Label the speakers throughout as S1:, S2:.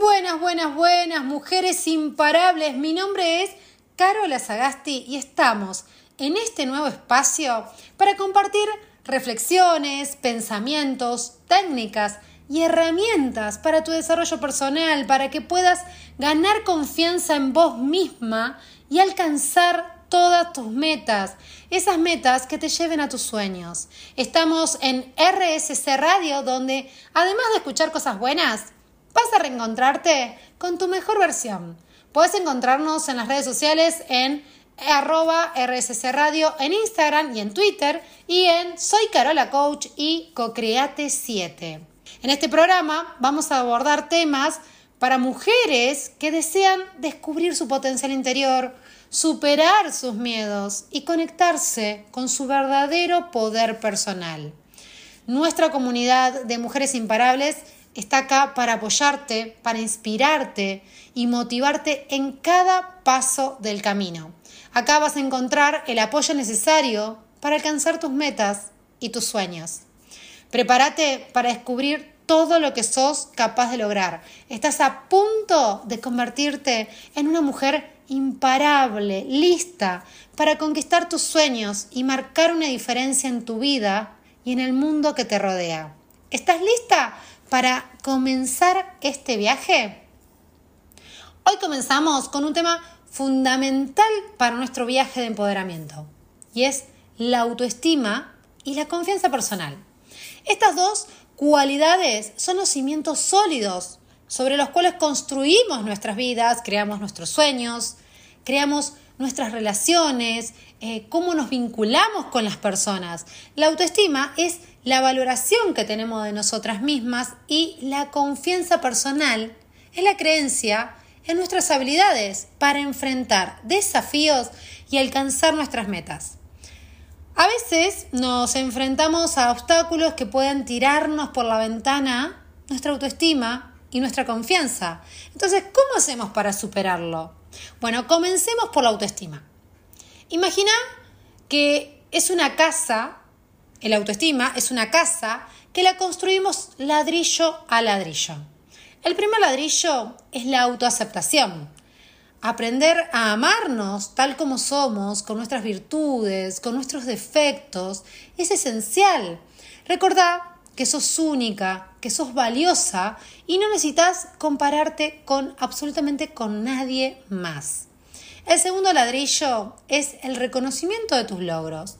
S1: Buenas, buenas, buenas, mujeres imparables. Mi nombre es Carola Sagasti y estamos en este nuevo espacio para compartir reflexiones, pensamientos, técnicas y herramientas para tu desarrollo personal, para que puedas ganar confianza en vos misma y alcanzar todas tus metas, esas metas que te lleven a tus sueños. Estamos en RSC Radio, donde además de escuchar cosas buenas, vas a reencontrarte con tu mejor versión. Puedes encontrarnos en las redes sociales en arroba RSC Radio en Instagram y en Twitter y en Soy Carola Coach y Cocreate 7. En este programa vamos a abordar temas para mujeres que desean descubrir su potencial interior, superar sus miedos y conectarse con su verdadero poder personal. Nuestra comunidad de mujeres imparables está acá para apoyarte, para inspirarte y motivarte en cada paso del camino. Acá vas a encontrar el apoyo necesario para alcanzar tus metas y tus sueños. Prepárate para descubrir todo lo que sos capaz de lograr. Estás a punto de convertirte en una mujer imparable, lista para conquistar tus sueños y marcar una diferencia en tu vida y en el mundo que te rodea. ¿Estás lista para comenzar este viaje? Hoy comenzamos con un tema fundamental para nuestro viaje de empoderamiento y es la autoestima y la confianza personal. Estas dos cualidades son los cimientos sólidos sobre los cuales construimos nuestras vidas, creamos nuestros sueños, creamos nuestras relaciones, eh, cómo nos vinculamos con las personas. La autoestima es la valoración que tenemos de nosotras mismas y la confianza personal es la creencia en nuestras habilidades para enfrentar desafíos y alcanzar nuestras metas. A veces nos enfrentamos a obstáculos que pueden tirarnos por la ventana nuestra autoestima y nuestra confianza. Entonces, ¿cómo hacemos para superarlo? Bueno, comencemos por la autoestima. Imagina que es una casa, el autoestima es una casa que la construimos ladrillo a ladrillo. El primer ladrillo es la autoaceptación. Aprender a amarnos tal como somos, con nuestras virtudes, con nuestros defectos, es esencial. Recordá que sos única, que sos valiosa y no necesitas compararte con absolutamente con nadie más. El segundo ladrillo es el reconocimiento de tus logros.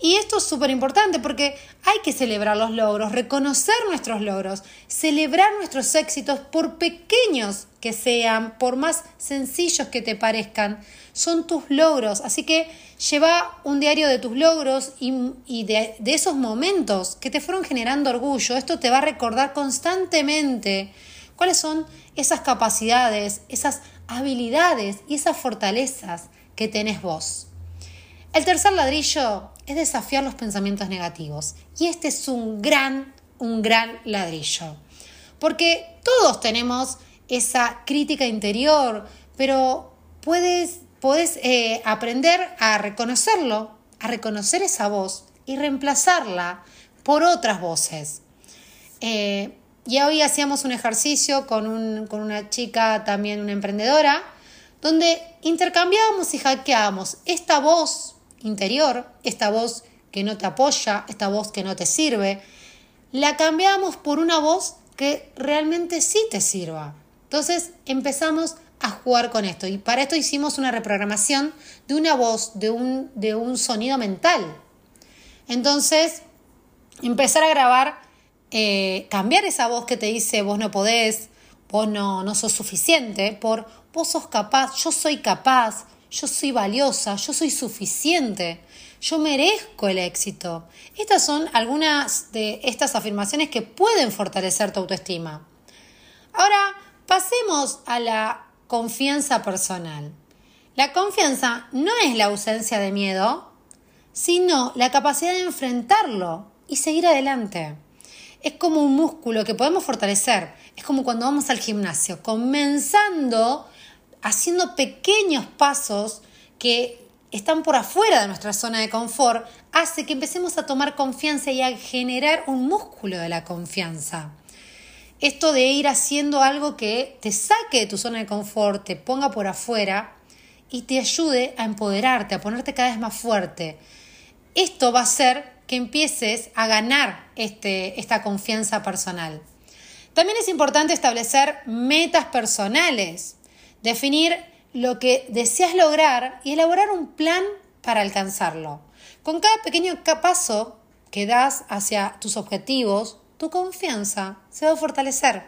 S1: Y esto es súper importante porque hay que celebrar los logros, reconocer nuestros logros, celebrar nuestros éxitos por pequeños que sean, por más sencillos que te parezcan, son tus logros. Así que lleva un diario de tus logros y, de, de esos momentos que te fueron generando orgullo. Esto te va a recordar constantemente cuáles son esas capacidades, esas habilidades y esas fortalezas que tenés vos. El tercer ladrillo es desafiar los pensamientos negativos. Y este es un gran, un gran ladrillo. Porque todos tenemos esa crítica interior, pero puedes, puedes eh, aprender a reconocerlo, a reconocer esa voz y reemplazarla por otras voces. Eh, y hoy hacíamos un ejercicio con, con una chica, también una emprendedora, donde intercambiábamos y hackeábamos esta voz interior, esta voz que no te apoya, esta voz que no te sirve, la cambiamos por una voz que realmente sí te sirva. Entonces empezamos a jugar con esto y para esto hicimos una reprogramación de una voz, de un, de un sonido mental. Entonces, empezar a grabar, eh, cambiar esa voz que te dice vos no podés, vos no, no sos suficiente, por vos sos capaz, yo soy capaz, yo soy valiosa, yo soy suficiente, yo merezco el éxito. Estas son algunas de estas afirmaciones que pueden fortalecer tu autoestima. Ahora, pasemos a la confianza personal. La confianza no es la ausencia de miedo, sino la capacidad de enfrentarlo y seguir adelante. Es como un músculo que podemos fortalecer. Es como cuando vamos al gimnasio, comenzando haciendo pequeños pasos que están por afuera de nuestra zona de confort, hace que empecemos a tomar confianza y a generar un músculo de la confianza. esto de ir haciendo algo que te saque de tu zona de confort, te ponga por afuera y te ayude a empoderarte, a ponerte cada vez más fuerte. Esto va a hacer que empieces a ganar este, esta confianza personal. También es importante establecer metas personales, definir lo que deseas lograr y elaborar un plan para alcanzarlo. Con cada pequeño paso que das hacia tus objetivos, tu confianza se va a fortalecer.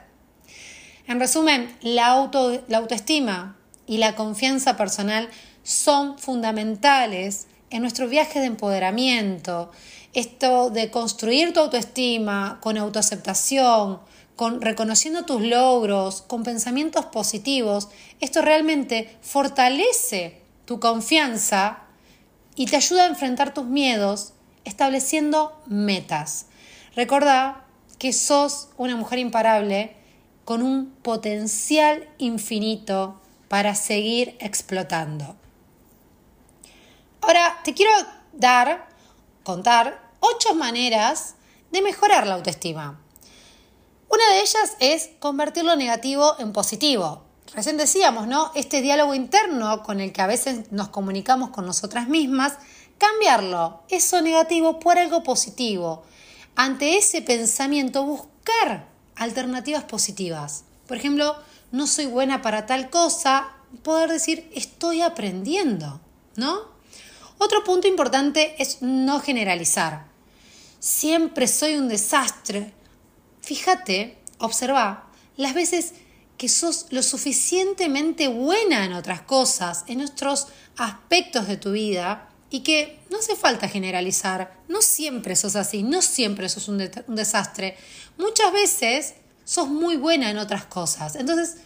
S1: En resumen, la, la autoestima y la confianza personal son fundamentales en nuestro viaje de empoderamiento. Esto de construir tu autoestima con autoaceptación, con reconociendo tus logros, con pensamientos positivos, esto realmente fortalece tu confianza y te ayuda a enfrentar tus miedos estableciendo metas. Recordá que sos una mujer imparable con un potencial infinito para seguir explotando. Ahora te quiero dar, contar, ocho maneras de mejorar la autoestima. Una de ellas es convertir lo negativo en positivo. Recién decíamos, ¿no? Este diálogo interno con el que a veces nos comunicamos con nosotras mismas, cambiarlo, eso negativo, por algo positivo. Ante ese pensamiento, buscar alternativas positivas. Por ejemplo, no soy buena para tal cosa, poder decir estoy aprendiendo, ¿no? Otro punto importante es no generalizar. Siempre soy un desastre, Fíjate, observa las veces que sos lo suficientemente buena en otras cosas, en otros aspectos de tu vida, y que no hace falta generalizar, no siempre sos así, no siempre sos un, desastre, muchas veces sos muy buena en otras cosas. Entonces,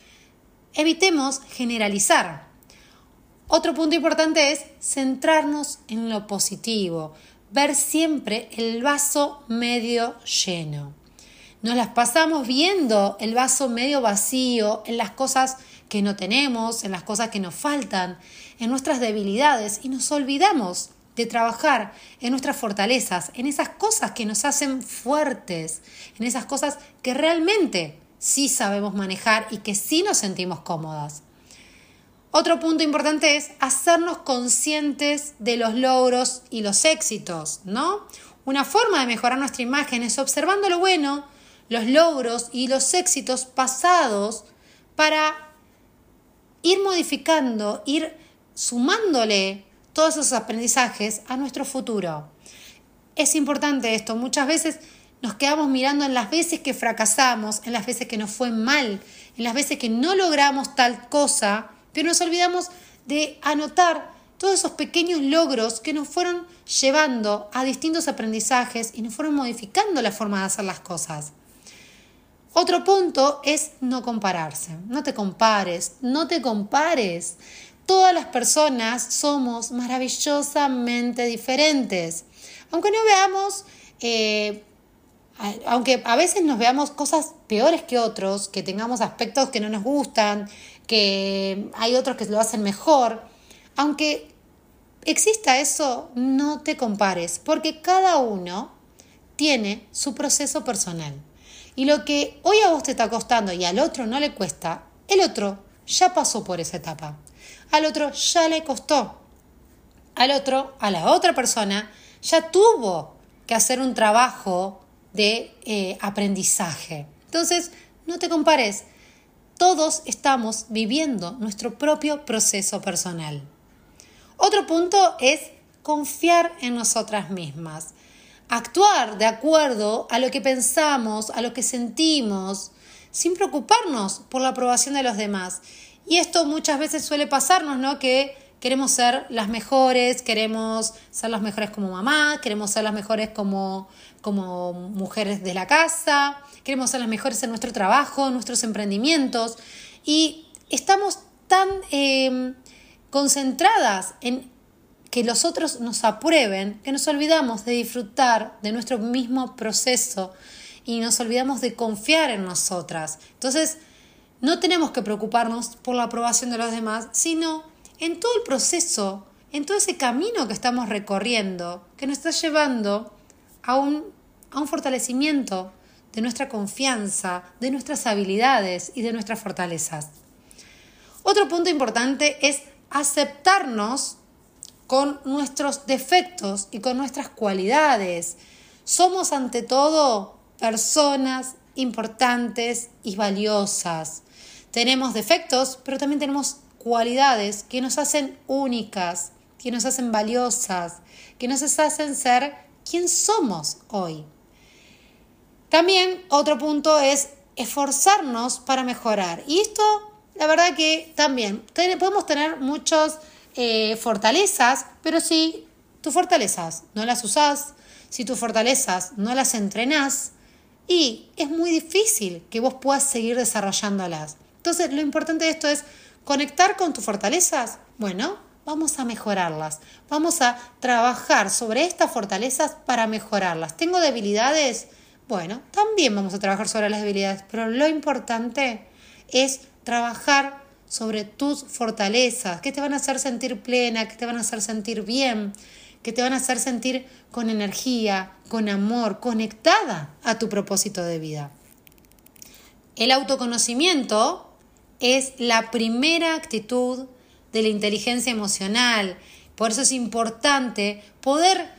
S1: evitemos generalizar. Otro punto importante es centrarnos en lo positivo, ver siempre el vaso medio lleno. Nos las pasamos viendo el vaso medio vacío en las cosas que no tenemos, en las cosas que nos faltan, en nuestras debilidades y nos olvidamos de trabajar en nuestras fortalezas, en esas cosas que nos hacen fuertes, en esas cosas que realmente sí sabemos manejar y que sí nos sentimos cómodas. Otro punto importante es hacernos conscientes de los logros y los éxitos, ¿no? Una forma de mejorar nuestra imagen es observando lo bueno los logros y los éxitos pasados para ir modificando, ir sumándole todos esos aprendizajes a nuestro futuro. Es importante esto, muchas veces nos quedamos mirando en las veces que fracasamos, en las veces que nos fue mal, en las veces que no logramos tal cosa, pero nos olvidamos de anotar todos esos pequeños logros que nos fueron llevando a distintos aprendizajes y nos fueron modificando la forma de hacer las cosas. Otro punto es no compararse. No te compares, no te compares. Todas las personas somos maravillosamente diferentes. Aunque no veamos, eh, aunque a veces nos veamos cosas peores que otros, que tengamos aspectos que no nos gustan, que hay otros que lo hacen mejor, aunque exista eso, no te compares, porque cada uno tiene su proceso personal. Y lo que hoy a vos te está costando y al otro no le cuesta, el otro ya pasó por esa etapa. Al otro ya le costó. Al otro, a la otra persona, ya tuvo que hacer un trabajo de eh, aprendizaje. Entonces, no te compares. Todos estamos viviendo nuestro propio proceso personal. Otro punto es confiar en nosotras mismas actuar de acuerdo a lo que pensamos, a lo que sentimos, sin preocuparnos por la aprobación de los demás. Y esto muchas veces suele pasarnos, ¿no? Que queremos ser las mejores, queremos ser las mejores como mamá, queremos ser las mejores como, como mujeres de la casa, queremos ser las mejores en nuestro trabajo, nuestros emprendimientos. Y estamos tan eh, concentradas en que los otros nos aprueben, que nos olvidamos de disfrutar de nuestro mismo proceso y nos olvidamos de confiar en nosotras. Entonces, no tenemos que preocuparnos por la aprobación de los demás, sino en todo el proceso, en todo ese camino que estamos recorriendo, que nos está llevando a un, a un fortalecimiento de nuestra confianza, de nuestras habilidades y de nuestras fortalezas. Otro punto importante es aceptarnos con nuestros defectos y con nuestras cualidades. Somos ante todo personas importantes y valiosas. Tenemos defectos, pero también tenemos cualidades que nos hacen únicas, que nos hacen valiosas, que nos hacen ser quien somos hoy. También otro punto es esforzarnos para mejorar. Y esto, la verdad que también podemos tener muchas eh, fortalezas, pero si tus fortalezas no las usás, si tus fortalezas no las entrenás, y es muy difícil que vos puedas seguir desarrollándolas. Entonces, lo importante de esto es conectar con tus fortalezas. Bueno, vamos a mejorarlas. Vamos a trabajar sobre estas fortalezas para mejorarlas. ¿Tengo debilidades? Bueno, también vamos a trabajar sobre las debilidades, pero lo importante es trabajar sobre tus fortalezas, que te van a hacer sentir plena, que te van a hacer sentir bien, que te van a hacer sentir con energía, con amor, conectada a tu propósito de vida. El autoconocimiento es la primera actitud de la inteligencia emocional. Por eso es importante poder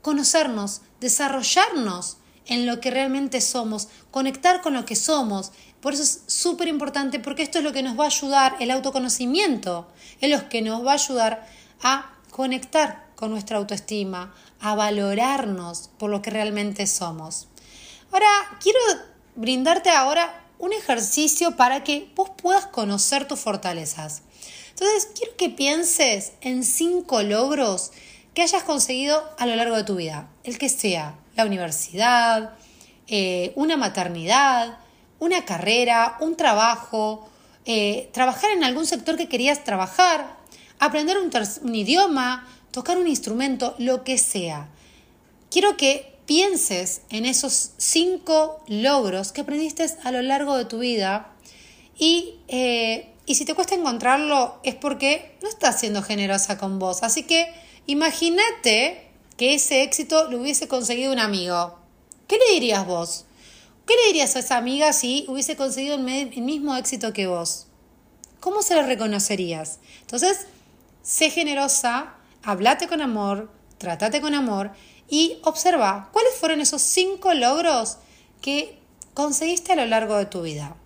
S1: conocernos, desarrollarnos en lo que realmente somos, conectar con lo que somos. Por eso es súper importante porque esto es lo que nos va a ayudar, el autoconocimiento, es lo que nos va a ayudar a conectar con nuestra autoestima, a valorarnos por lo que realmente somos. Ahora, quiero brindarte ahora un ejercicio para que vos puedas conocer tus fortalezas. Entonces, quiero que pienses en cinco logros que hayas conseguido a lo largo de tu vida, el que sea la universidad, eh, una maternidad, una carrera, un trabajo, eh, trabajar en algún sector que querías trabajar, aprender un, idioma, tocar un instrumento, lo que sea. Quiero que pienses en esos cinco logros que aprendiste a lo largo de tu vida y eh, y si te cuesta encontrarlo es porque no estás siendo generosa con vos. Así que imagínate que ese éxito lo hubiese conseguido un amigo. ¿Qué le dirías vos? ¿Qué le dirías a esa amiga si hubiese conseguido el mismo éxito que vos? ¿Cómo se lo reconocerías? Entonces, sé generosa, hablate con amor, trátate con amor y observa cuáles fueron esos cinco logros que conseguiste a lo largo de tu vida.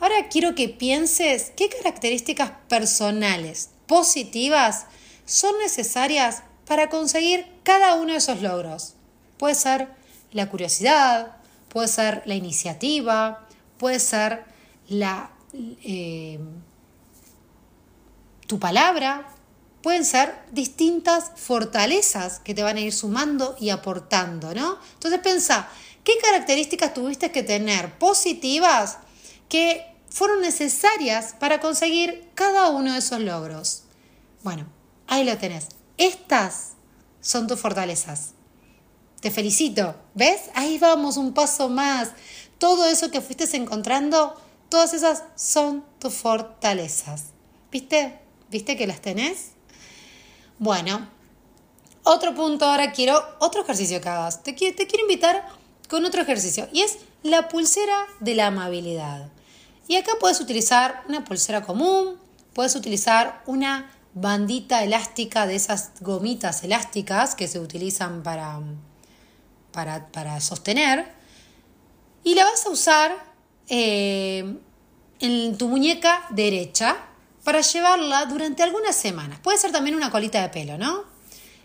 S1: Ahora quiero que pienses qué características personales positivas son necesarias para conseguir cada uno de esos logros. Puede ser la curiosidad, puede ser la iniciativa, puede ser la, eh, tu palabra, pueden ser distintas fortalezas que te van a ir sumando y aportando, ¿no? Entonces pensa, ¿qué características tuviste que tener positivas que fueron necesarias para conseguir cada uno de esos logros. Bueno, ahí lo tenés. Estas son tus fortalezas. Te felicito. ¿Ves? Ahí vamos un paso más. Todo eso que fuiste encontrando, todas esas son tus fortalezas. ¿Viste? ¿Viste que las tenés? Bueno, otro punto ahora quiero, otro ejercicio que hagas. Te, te quiero invitar con otro ejercicio y es la pulsera de la amabilidad. Y acá puedes utilizar una pulsera común, puedes utilizar una bandita elástica de esas gomitas elásticas que se utilizan para, para, sostener. Y la vas a usar eh, en tu muñeca derecha para llevarla durante algunas semanas. Puede ser también una colita de pelo, ¿no?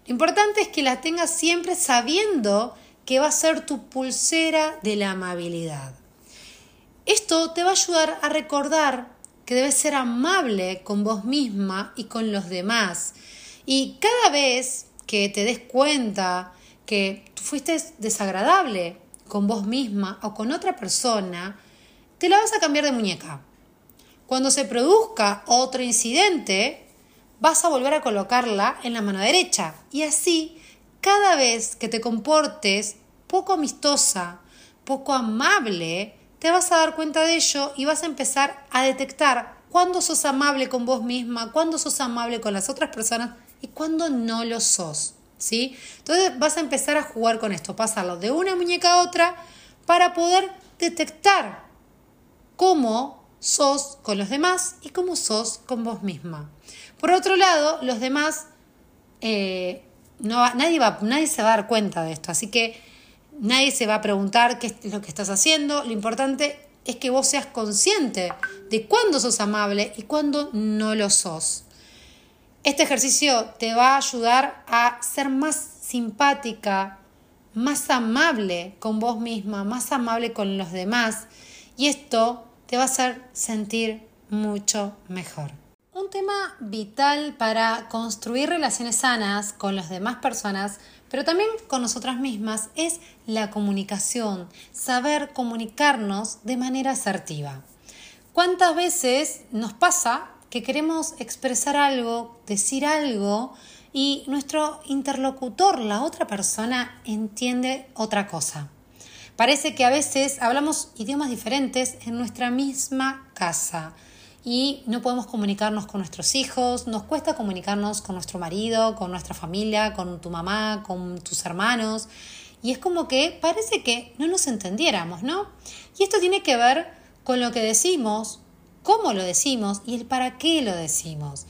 S1: Lo importante es que la tengas siempre sabiendo que va a ser tu pulsera de la amabilidad. Esto te va a ayudar a recordar que debes ser amable con vos misma y con los demás. Y cada vez que te des cuenta que fuiste desagradable con vos misma o con otra persona, te la vas a cambiar de muñeca. Cuando se produzca otro incidente, vas a volver a colocarla en la mano derecha. Y así, cada vez que te comportes poco amistosa, poco amable, te vas a dar cuenta de ello y vas a empezar a detectar cuándo sos amable con vos misma, cuándo sos amable con las otras personas y cuándo no lo sos. ¿Sí? Entonces vas a empezar a jugar con esto, pasarlo de una muñeca a otra para poder detectar cómo sos con los demás y cómo sos con vos misma. Por otro lado, los demás, eh, no, nadie, va, nadie se va a dar cuenta de esto, así que nadie se va a preguntar qué es lo que estás haciendo. Lo importante es que vos seas consciente de cuándo sos amable y cuándo no lo sos. Este ejercicio te va a ayudar a ser más simpática, más amable con vos misma, más amable con los demás y esto te va a hacer sentir mucho mejor. Un tema vital para construir relaciones sanas con las demás personas, pero también con nosotras mismas, es la comunicación, saber comunicarnos de manera asertiva. ¿Cuántas veces nos pasa que queremos expresar algo, decir algo, y nuestro interlocutor, la otra persona, entiende otra cosa? Parece que a veces hablamos idiomas diferentes en nuestra misma casa y no podemos comunicarnos con nuestros hijos, nos cuesta comunicarnos con nuestro marido, con nuestra familia, con tu mamá, con tus hermanos. Y es como que parece que no nos entendiéramos, ¿no? Y esto tiene que ver con lo que decimos, cómo lo decimos y el para qué lo decimos.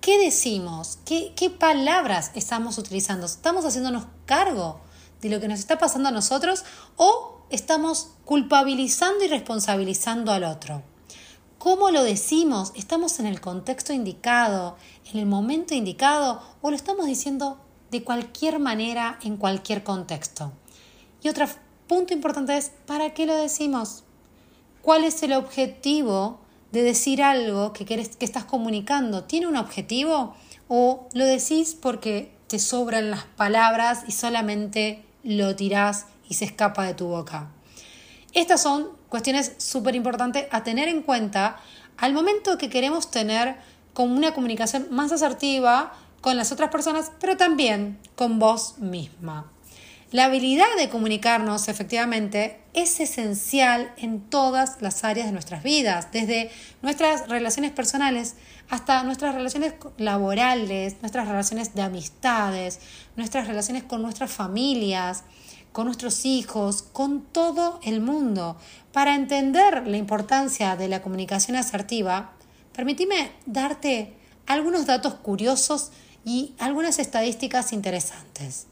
S1: ¿Qué decimos? ¿Qué, palabras estamos utilizando? ¿Estamos haciéndonos cargo de lo que nos está pasando a nosotros o estamos culpabilizando y responsabilizando al otro? ¿Cómo lo decimos? ¿Estamos en el contexto indicado, en el momento indicado o lo estamos diciendo de cualquier manera, en cualquier contexto? Y otro punto importante es, ¿para qué lo decimos? ¿Cuál es el objetivo de decir algo que, querés, que estás comunicando? ¿Tiene un objetivo o lo decís porque te sobran las palabras y solamente lo tirás y se escapa de tu boca? Estas son cuestiones súper importantes a tener en cuenta al momento que queremos tener con una comunicación más asertiva con las otras personas, pero también con vos misma. La habilidad de comunicarnos efectivamente es esencial en todas las áreas de nuestras vidas, desde nuestras relaciones personales hasta nuestras relaciones laborales, nuestras relaciones de amistades, nuestras relaciones con nuestras familias, con nuestros hijos, con todo el mundo. Para entender la importancia de la comunicación asertiva, permíteme darte algunos datos curiosos y algunas estadísticas interesantes.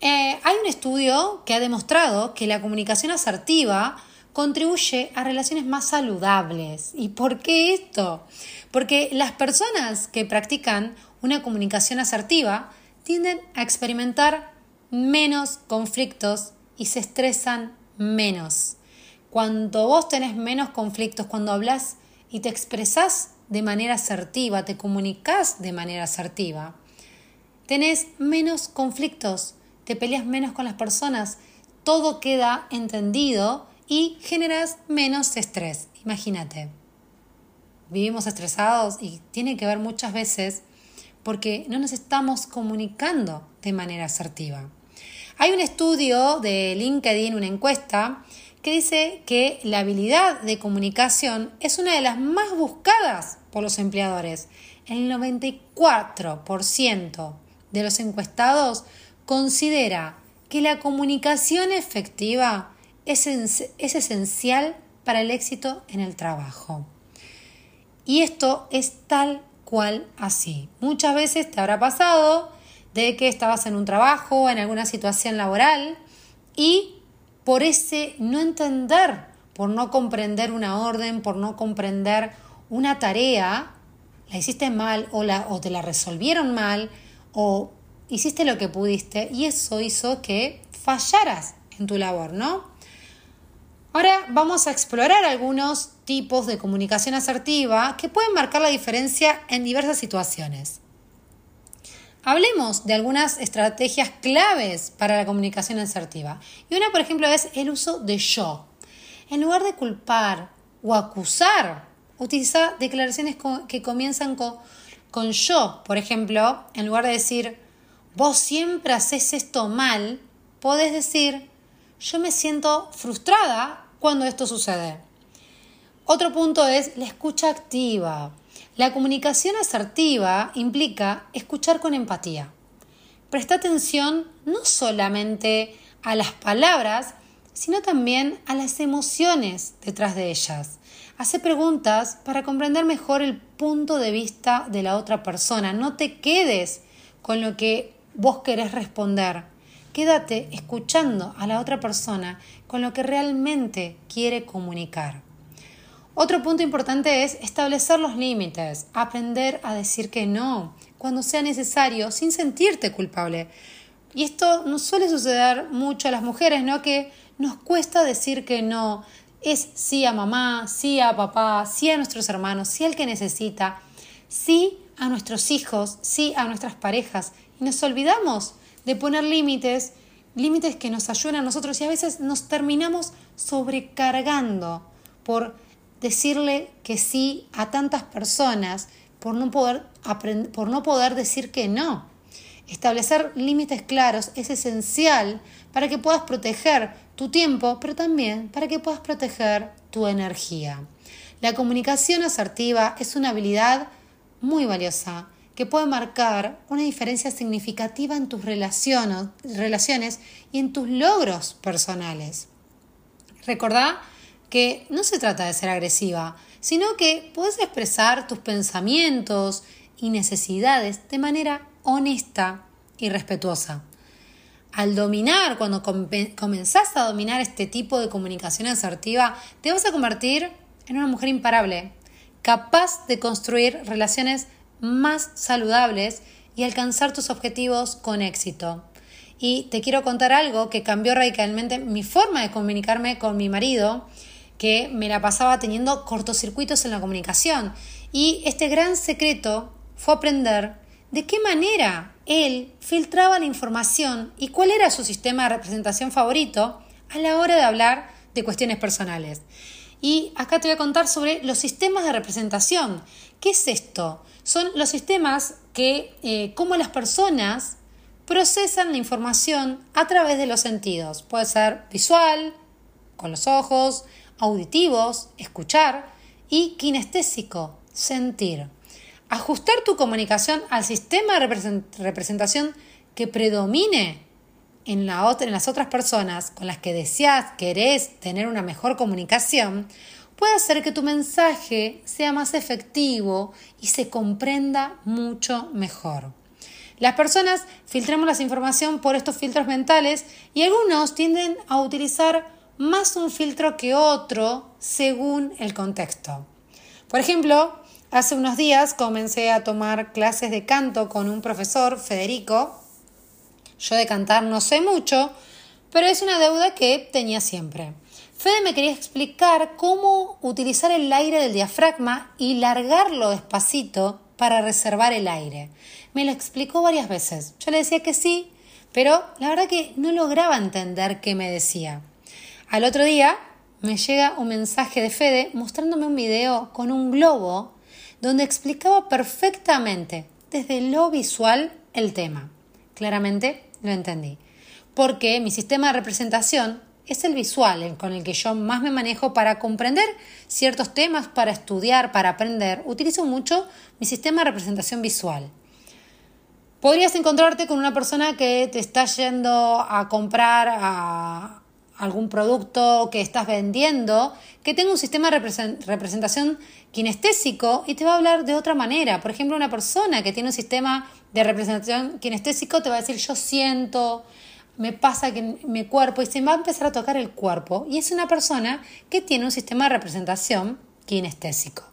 S1: Eh, hay un estudio que ha demostrado que la comunicación asertiva contribuye a relaciones más saludables. ¿Y por qué esto? Porque las personas que practican una comunicación asertiva tienden a experimentar menos conflictos y se estresan menos. Cuando vos tenés menos conflictos, cuando hablas y te expresás de manera asertiva, te comunicas de manera asertiva, tenés menos conflictos, te peleas menos con las personas, todo queda entendido y generas menos estrés. Imagínate. Vivimos estresados y tiene que ver muchas veces porque no nos estamos comunicando de manera asertiva. Hay un estudio de LinkedIn, una encuesta, que dice que la habilidad de comunicación es una de las más buscadas por los empleadores. El 94% de los encuestados considera que la comunicación efectiva es, es esencial para el éxito en el trabajo. Y esto es tal cual así. Muchas veces te habrá pasado de que estabas en un trabajo, en alguna situación laboral y por ese no entender, por no comprender una orden, por no comprender una tarea, la hiciste mal o, la, o te la resolvieron mal o hiciste lo que pudiste y eso hizo que fallaras en tu labor, ¿no? Ahora vamos a explorar algunos tipos de comunicación asertiva que pueden marcar la diferencia en diversas situaciones. Hablemos de algunas estrategias claves para la comunicación asertiva. Y una, por ejemplo, es el uso de yo. En lugar de culpar o acusar, utiliza declaraciones que comienzan con, con yo. Por ejemplo, en lugar de decir, vos siempre haces esto mal, podés decir, yo me siento frustrada cuando esto sucede. Otro punto es la escucha activa. La comunicación asertiva implica escuchar con empatía. Presta atención no solamente a las palabras, sino también a las emociones detrás de ellas. Hace preguntas para comprender mejor el punto de vista de la otra persona. No te quedes con lo que vos querés responder. Quédate escuchando a la otra persona con lo que realmente quiere comunicar. Otro punto importante es establecer los límites, aprender a decir que no cuando sea necesario sin sentirte culpable. Y esto nos suele suceder mucho a las mujeres, ¿no? Que nos cuesta decir que no. Es sí a mamá, sí a papá, sí a nuestros hermanos, sí al que necesita, sí a nuestros hijos, sí a nuestras parejas. Y nos olvidamos de poner límites, límites que nos ayudan a nosotros y a veces nos terminamos sobrecargando por decirle que sí a tantas personas por no poder, por no poder decir que no. Establecer límites claros es esencial para que puedas proteger tu tiempo, pero también para que puedas proteger tu energía. La comunicación asertiva es una habilidad muy valiosa que puede marcar una diferencia significativa en tus relaciones y en tus logros personales. Recordá que no se trata de ser agresiva, sino que puedes expresar tus pensamientos y necesidades de manera honesta y respetuosa. Al dominar, cuando comenzás a dominar este tipo de comunicación asertiva, te vas a convertir en una mujer imparable, capaz de construir relaciones más saludables y alcanzar tus objetivos con éxito. Y te quiero contar algo que cambió radicalmente mi forma de comunicarme con mi marido que me la pasaba teniendo cortocircuitos en la comunicación. Y este gran secreto fue aprender de qué manera él filtraba la información y cuál era su sistema de representación favorito a la hora de hablar de cuestiones personales. Y acá te voy a contar sobre los sistemas de representación. ¿Qué es esto? Son los sistemas que, eh, cómo las personas procesan la información a través de los sentidos. Puede ser visual, con los ojos, auditivos, escuchar, y kinestésico, sentir. Ajustar tu comunicación al sistema de representación que predomine en, la en las otras personas con las que deseas, querés tener una mejor comunicación, puede hacer que tu mensaje sea más efectivo y se comprenda mucho mejor. Las personas filtramos la información por estos filtros mentales y algunos tienden a utilizar más un filtro que otro según el contexto. Por ejemplo, hace unos días comencé a tomar clases de canto con un profesor, Federico. Yo de cantar no sé mucho, pero es una deuda que tenía siempre. Fede me quería explicar cómo utilizar el aire del diafragma y largarlo despacito para reservar el aire. Me lo explicó varias veces. Yo le decía que sí, pero la verdad que no lograba entender qué me decía. Al otro día me llega un mensaje de Fede mostrándome un video con un globo donde explicaba perfectamente desde lo visual el tema. Claramente lo entendí. Porque mi sistema de representación es el visual con el que yo más me manejo para comprender ciertos temas, para estudiar, para aprender. Utilizo mucho mi sistema de representación visual. Podrías encontrarte con una persona que te está yendo a comprar a, algún producto que estás vendiendo que tenga un sistema de representación kinestésico y te va a hablar de otra manera. Por ejemplo, una persona que tiene un sistema de representación kinestésico te va a decir yo siento, me pasa que mi cuerpo y se va a empezar a tocar el cuerpo y es una persona que tiene un sistema de representación kinestésico.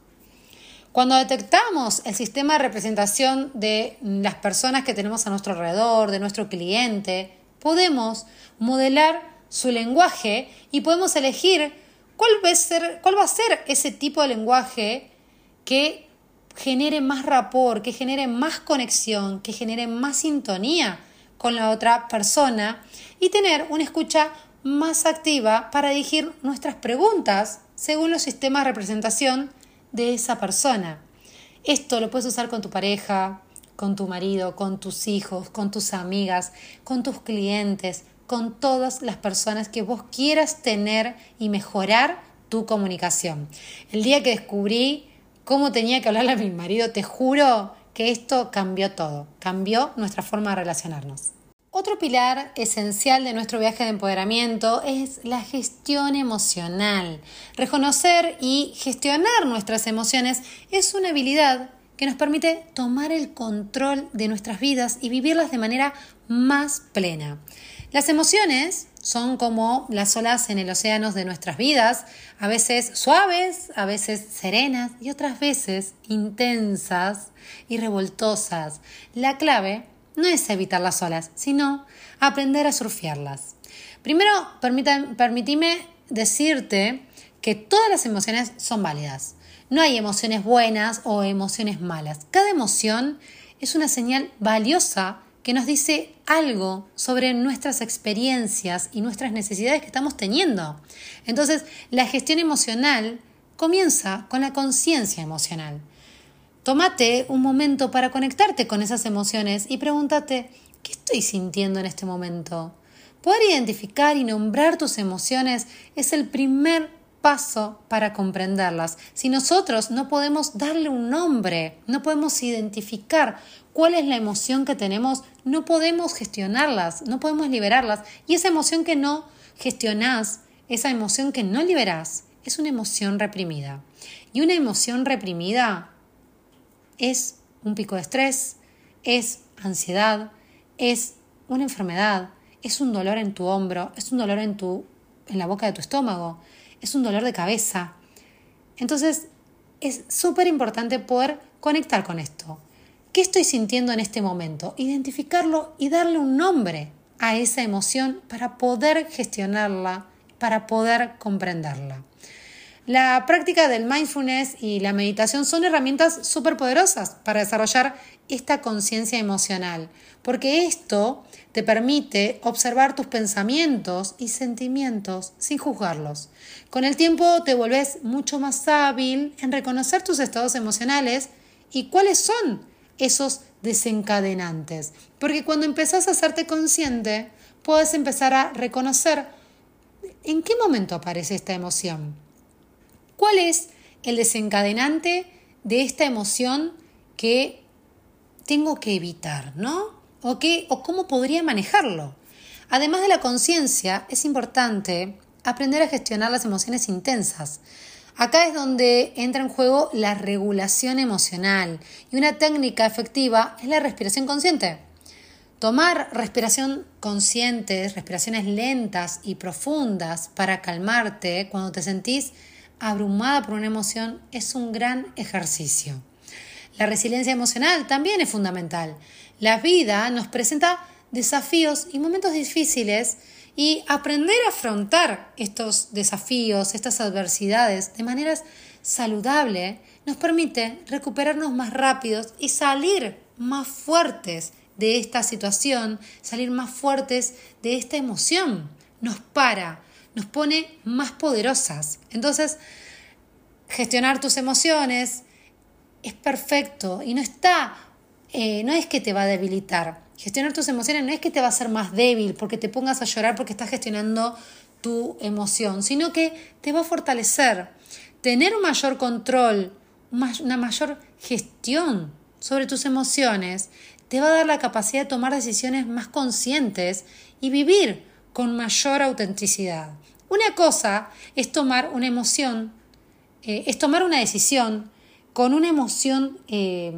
S1: Cuando detectamos el sistema de representación de las personas que tenemos a nuestro alrededor, de nuestro cliente, podemos modelar su lenguaje y podemos elegir cuál va a ser, cuál va a ser ese tipo de lenguaje que genere más rapport, que genere más conexión, que genere más sintonía con la otra persona y tener una escucha más activa para dirigir nuestras preguntas según los sistemas de representación de esa persona. Esto lo puedes usar con tu pareja, con tu marido, con tus hijos, con tus amigas, con tus clientes, con todas las personas que vos quieras tener y mejorar tu comunicación. El día que descubrí cómo tenía que hablarle a mi marido, te juro que esto cambió todo, cambió nuestra forma de relacionarnos. Otro pilar esencial de nuestro viaje de empoderamiento es la gestión emocional. Reconocer y gestionar nuestras emociones es una habilidad que nos permite tomar el control de nuestras vidas y vivirlas de manera más plena. Las emociones son como las olas en el océano de nuestras vidas, a veces suaves, a veces serenas y otras veces intensas y revoltosas. La clave no es evitar las olas, sino aprender a surfearlas. Primero, permíteme decirte que todas las emociones son válidas. No hay emociones buenas o emociones malas. Cada emoción es una señal valiosa que nos dice algo sobre nuestras experiencias y nuestras necesidades que estamos teniendo. Entonces, la gestión emocional comienza con la conciencia emocional. Tómate un momento para conectarte con esas emociones y pregúntate, ¿qué estoy sintiendo en este momento? Poder identificar y nombrar tus emociones es el primer paso para comprenderlas. Si nosotros no podemos darle un nombre, no podemos identificar cuál es la emoción que tenemos, no podemos gestionarlas, no podemos liberarlas. Y esa emoción que no gestionás, esa emoción que no liberás, es una emoción reprimida. Y una emoción reprimida es un pico de estrés, es ansiedad, es una enfermedad, es un dolor en tu hombro, es un dolor en, tu, en la boca de tu estómago, es un dolor de cabeza. Entonces, es súper importante poder conectar con esto. ¿Qué estoy sintiendo en este momento? Identificarlo y darle un nombre a esa emoción para poder gestionarla, para poder comprenderla. La práctica del mindfulness y la meditación son herramientas súper poderosas para desarrollar esta conciencia emocional, porque esto te permite observar tus pensamientos y sentimientos sin juzgarlos. Con el tiempo te volvés mucho más hábil en reconocer tus estados emocionales y cuáles son esos desencadenantes, porque cuando empezás a hacerte consciente, puedes empezar a reconocer en qué momento aparece esta emoción ¿Cuál es el desencadenante de esta emoción que tengo que evitar, ¿no? ¿O, qué, o cómo podría manejarlo? Además de la conciencia, es importante aprender a gestionar las emociones intensas. Acá es donde entra en juego la regulación emocional y una técnica efectiva es la respiración consciente. Tomar respiración consciente, respiraciones lentas y profundas para calmarte cuando te sentís abrumada por una emoción es un gran ejercicio. La resiliencia emocional también es fundamental. La vida nos presenta desafíos y momentos difíciles y aprender a afrontar estos desafíos, estas adversidades de maneras saludable nos permite recuperarnos más rápidos y salir más fuertes de esta situación, salir más fuertes de esta emoción. Nos para, nos pone más poderosas. Entonces, gestionar tus emociones es perfecto y no está, eh, no es que te va a debilitar. Gestionar tus emociones no es que te va a hacer más débil porque te pongas a llorar porque estás gestionando tu emoción, sino que te va a fortalecer. Tener un mayor control, una mayor gestión sobre tus emociones, te va a dar la capacidad de tomar decisiones más conscientes y vivir con mayor autenticidad. Una cosa es tomar una emoción, eh, es tomar una decisión con una emoción eh,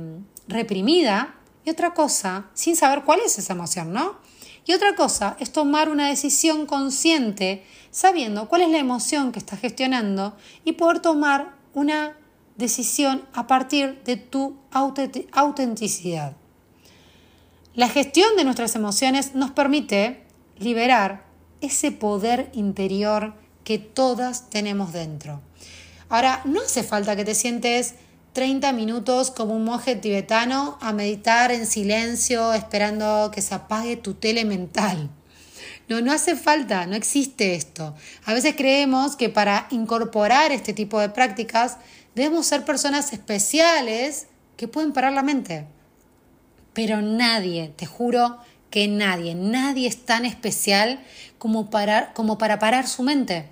S1: reprimida y otra cosa sin saber cuál es esa emoción, ¿no? Y otra cosa es tomar una decisión consciente sabiendo cuál es la emoción que estás gestionando y poder tomar una decisión a partir de tu autenticidad. La gestión de nuestras emociones nos permite liberar ese poder interior que todas tenemos dentro. Ahora, no hace falta que te sientes 30 minutos como un monje tibetano a meditar en silencio esperando que se apague tu tele mental. No, no hace falta, no existe esto. A veces creemos que para incorporar este tipo de prácticas debemos ser personas especiales que pueden parar la mente. Pero nadie, te juro, que nadie, nadie es tan especial como como para parar su mente.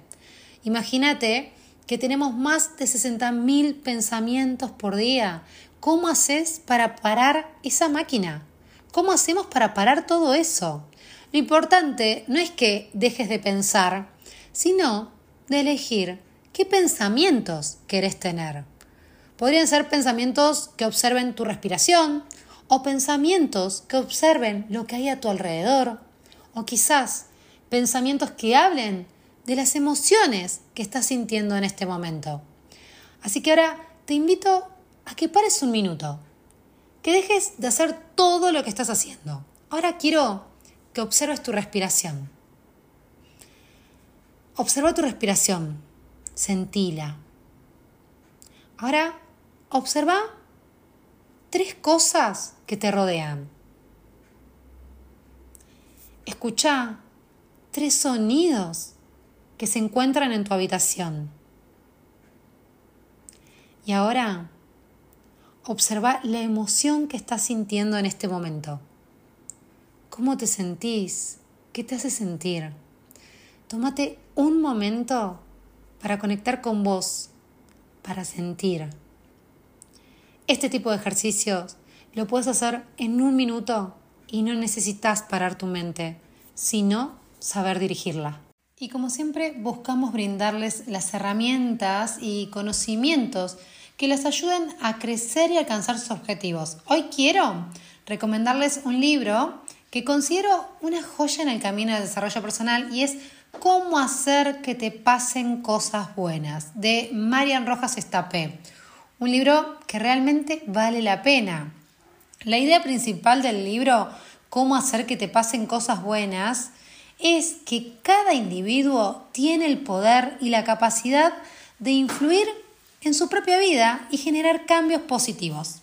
S1: Imagínate que tenemos más de 60.000 pensamientos por día. ¿Cómo haces para parar esa máquina? ¿Cómo hacemos para parar todo eso? Lo importante no es que dejes de pensar, sino de elegir qué pensamientos querés tener. Podrían ser pensamientos que observen tu respiración o pensamientos que observen lo que hay a tu alrededor o quizás pensamientos que hablen de las emociones que estás sintiendo en este momento. Así que ahora te invito a que pares un minuto, que dejes de hacer todo lo que estás haciendo. Ahora quiero que observes tu respiración. Observa tu respiración, sentila. Ahora observa tres cosas que te rodean. Escucha tres sonidos que se encuentran en tu habitación. Y ahora observa la emoción que estás sintiendo en este momento. ¿Cómo te sentís? ¿Qué te hace sentir? Tómate un momento para conectar con vos, para sentir. Este tipo de ejercicios lo puedes hacer en un minuto y no necesitas parar tu mente, sino saber dirigirla. Y como siempre, buscamos brindarles las herramientas y conocimientos que les ayuden a crecer y alcanzar sus objetivos. Hoy quiero recomendarles un libro que considero una joya en el camino del desarrollo personal y es Cómo hacer que te pasen cosas buenas de Marian Rojas Estapé. Un libro que realmente vale la pena. La idea principal del libro, Cómo hacer que te pasen cosas buenas, es que cada individuo tiene el poder y la capacidad de influir en su propia vida y generar cambios positivos.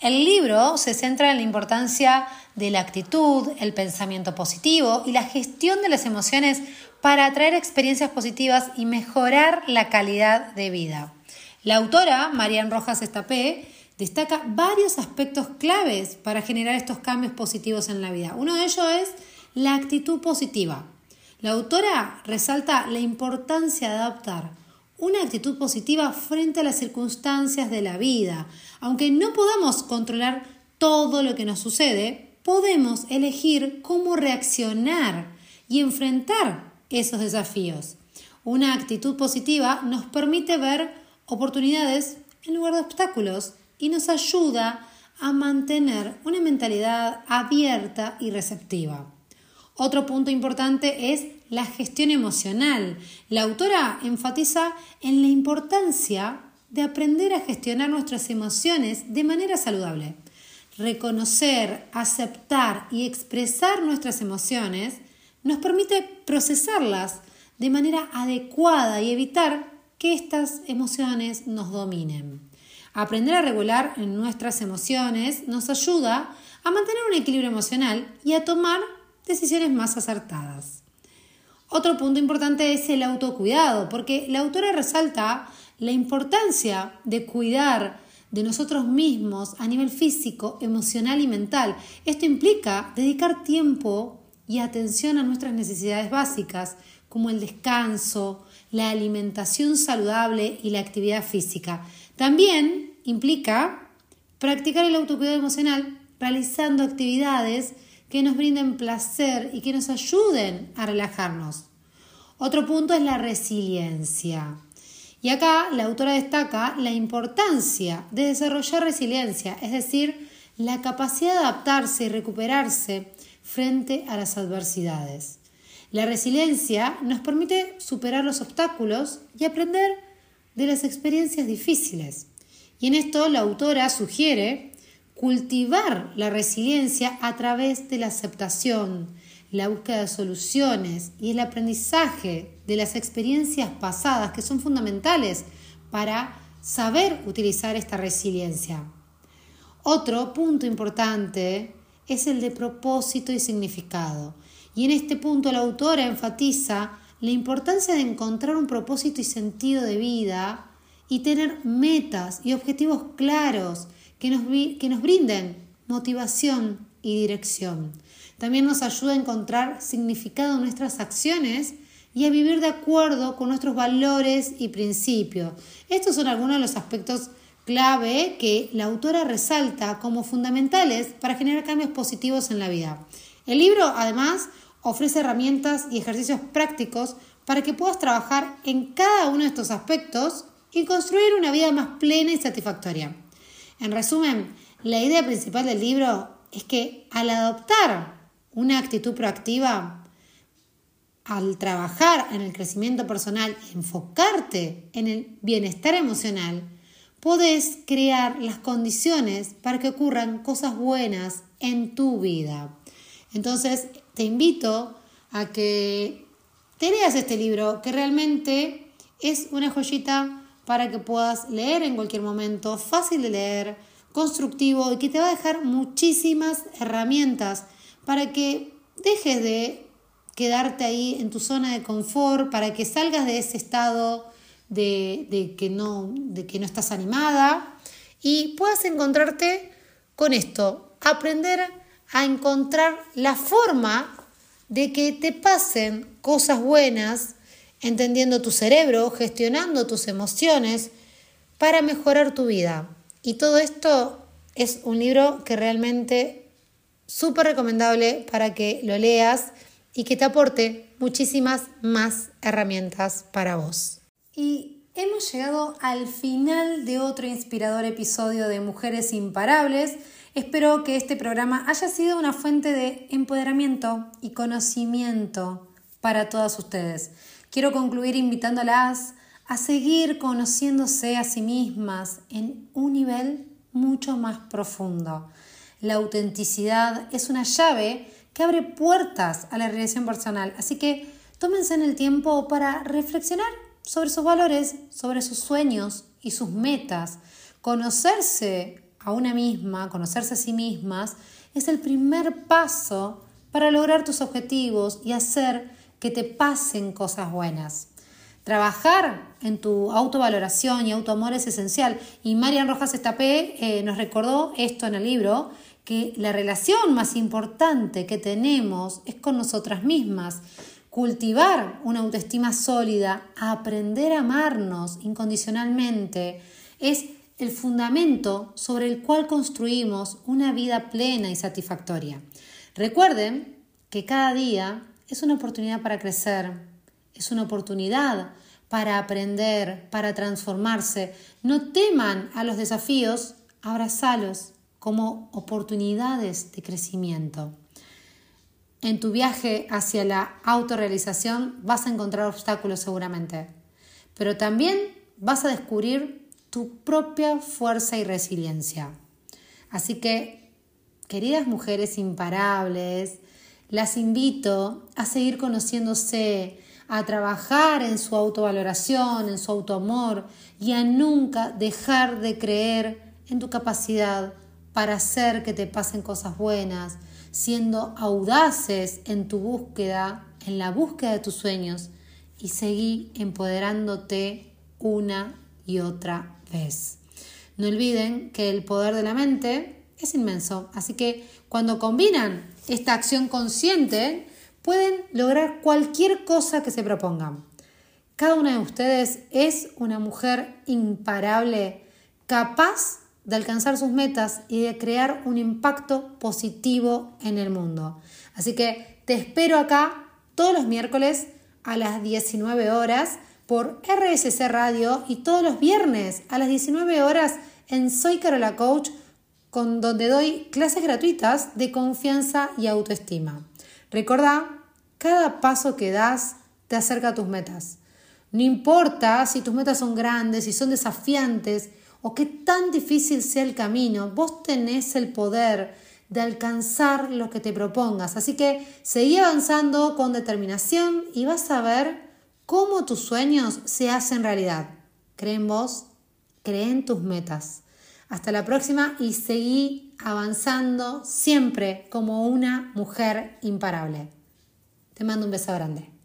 S1: El libro se centra en la importancia de la actitud, el pensamiento positivo y la gestión de las emociones para atraer experiencias positivas y mejorar la calidad de vida. La autora, Marian Rojas Estapé, destaca varios aspectos claves para generar estos cambios positivos en la vida. Uno de ellos es la actitud positiva. La autora resalta la importancia de adoptar una actitud positiva frente a las circunstancias de la vida. Aunque no podamos controlar todo lo que nos sucede, podemos elegir cómo reaccionar y enfrentar esos desafíos. Una actitud positiva nos permite ver oportunidades en lugar de obstáculos y nos ayuda a mantener una mentalidad abierta y receptiva. Otro punto importante es la gestión emocional. La autora enfatiza en la importancia de aprender a gestionar nuestras emociones de manera saludable. Reconocer, aceptar y expresar nuestras emociones nos permite procesarlas de manera adecuada y evitar que estas emociones nos dominen. Aprender a regular nuestras emociones nos ayuda a mantener un equilibrio emocional y a tomar decisiones más acertadas. Otro punto importante es el autocuidado, porque la autora resalta la importancia de cuidar de nosotros mismos a nivel físico, emocional y mental. Esto implica dedicar tiempo y atención a nuestras necesidades básicas, como el descanso, la alimentación saludable y la actividad física. También implica practicar el autocuidado emocional realizando actividades que nos brinden placer y que nos ayuden a relajarnos. Otro punto es la resiliencia. Y acá la autora destaca la importancia de desarrollar resiliencia, es decir, la capacidad de adaptarse y recuperarse frente a las adversidades. La resiliencia nos permite superar los obstáculos y aprender de las experiencias difíciles. Y en esto la autora sugiere cultivar la resiliencia a través de la aceptación, la búsqueda de soluciones y el aprendizaje de las experiencias pasadas que son fundamentales para saber utilizar esta resiliencia. Otro punto importante es el de propósito y significado. Y en este punto la autora enfatiza la importancia de encontrar un propósito y sentido de vida y tener metas y objetivos claros que nos, que nos brinden motivación y dirección. También nos ayuda a encontrar significado en nuestras acciones y a vivir de acuerdo con nuestros valores y principios. Estos son algunos de los aspectos clave que la autora resalta como fundamentales para generar cambios positivos en la vida. El libro, además, ofrece herramientas y ejercicios prácticos para que puedas trabajar en cada uno de estos aspectos y construir una vida más plena y satisfactoria. En resumen, la idea principal del libro es que al adoptar una actitud proactiva, al trabajar en el crecimiento personal enfocarte en el bienestar emocional, podés crear las condiciones para que ocurran cosas buenas en tu vida. Entonces, te invito a que te leas este libro, que realmente es una joyita para que puedas leer en cualquier momento, fácil de leer, constructivo y que te va a dejar muchísimas herramientas para que dejes de quedarte ahí en tu zona de confort, para que salgas de ese estado de, que, no, de que no estás animada y puedas encontrarte con esto, aprender a encontrar la forma de que te pasen cosas buenas, entendiendo tu cerebro, gestionando tus emociones para mejorar tu vida. Y todo esto es un libro que realmente súper recomendable para que lo leas y que te aporte muchísimas más herramientas para vos. Y hemos llegado al final de otro inspirador episodio de Mujeres Imparables. Espero que este programa haya sido una fuente de empoderamiento y conocimiento para todas ustedes. Quiero concluir invitándolas a seguir conociéndose a sí mismas en un nivel mucho más profundo. La autenticidad es una llave que abre puertas a la realización personal, así que tómense en el tiempo para reflexionar sobre sus valores, sobre sus sueños y sus metas. Conocerse a una misma, conocerse a sí mismas, es el primer paso para lograr tus objetivos y hacer que te pasen cosas buenas. Trabajar en tu autovaloración y autoamor es esencial. Y Marian Rojas Estapé eh, nos recordó esto en el libro, que la relación más importante que tenemos es con nosotras mismas cultivar una autoestima sólida, aprender a amarnos incondicionalmente, es el fundamento sobre el cual construimos una vida plena y satisfactoria. Recuerden que cada día es una oportunidad para crecer, es una oportunidad para aprender, para transformarse. No teman a los desafíos, abrazalos como oportunidades de crecimiento. En tu viaje hacia la autorrealización vas a encontrar obstáculos seguramente, pero también vas a descubrir tu propia fuerza y resiliencia. Así que, queridas mujeres imparables, las invito a seguir conociéndose, a trabajar en su autovaloración, en su autoamor y a nunca dejar de creer en tu capacidad para hacer que te pasen cosas buenas, siendo audaces en tu búsqueda, en la búsqueda de tus sueños y seguí empoderándote una y otra vez. No olviden que el poder de la mente es inmenso, así que cuando combinan esta acción consciente, pueden lograr cualquier cosa que se propongan. Cada una de ustedes es una mujer imparable, capaz de alcanzar sus metas y de crear un impacto positivo en el mundo. Así que te espero acá todos los miércoles a las 19 horas por RSC Radio y todos los viernes a las 19 horas en Soy Carola Coach, con donde doy clases gratuitas de confianza y autoestima. Recordá, cada paso que das te acerca a tus metas. No importa si tus metas son grandes, si son desafiantes, o qué tan difícil sea el camino, vos tenés el poder de alcanzar lo que te propongas. Así que seguí avanzando con determinación y vas a ver cómo tus sueños se hacen realidad. Cree en vos, cree en tus metas. Hasta la próxima y seguí avanzando siempre como una mujer imparable. Te mando un beso grande.